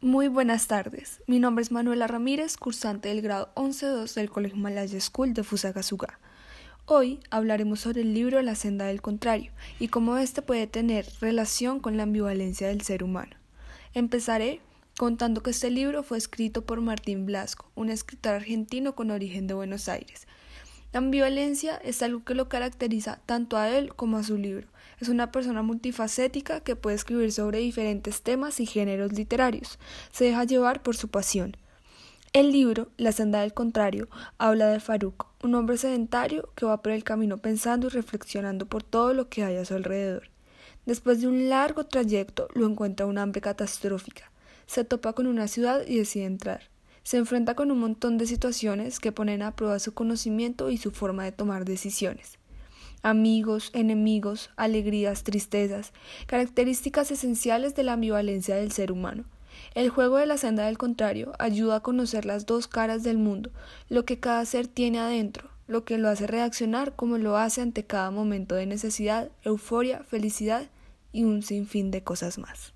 Muy buenas tardes. Mi nombre es Manuela Ramírez, cursante del grado 11-2 del Colegio Malaya School de Fusagasugá. Hoy hablaremos sobre el libro La senda del contrario y cómo éste puede tener relación con la ambivalencia del ser humano. Empezaré contando que este libro fue escrito por Martín Blasco, un escritor argentino con origen de Buenos Aires. La ambivalencia es algo que lo caracteriza tanto a él como a su libro. Es una persona multifacética que puede escribir sobre diferentes temas y géneros literarios. Se deja llevar por su pasión. El libro, La senda del contrario, habla de Faruk, un hombre sedentario que va por el camino pensando y reflexionando por todo lo que hay a su alrededor. Después de un largo trayecto, lo encuentra un hambre catastrófica. Se topa con una ciudad y decide entrar se enfrenta con un montón de situaciones que ponen a prueba su conocimiento y su forma de tomar decisiones. Amigos, enemigos, alegrías, tristezas, características esenciales de la ambivalencia del ser humano. El juego de la senda del contrario ayuda a conocer las dos caras del mundo, lo que cada ser tiene adentro, lo que lo hace reaccionar como lo hace ante cada momento de necesidad, euforia, felicidad y un sinfín de cosas más.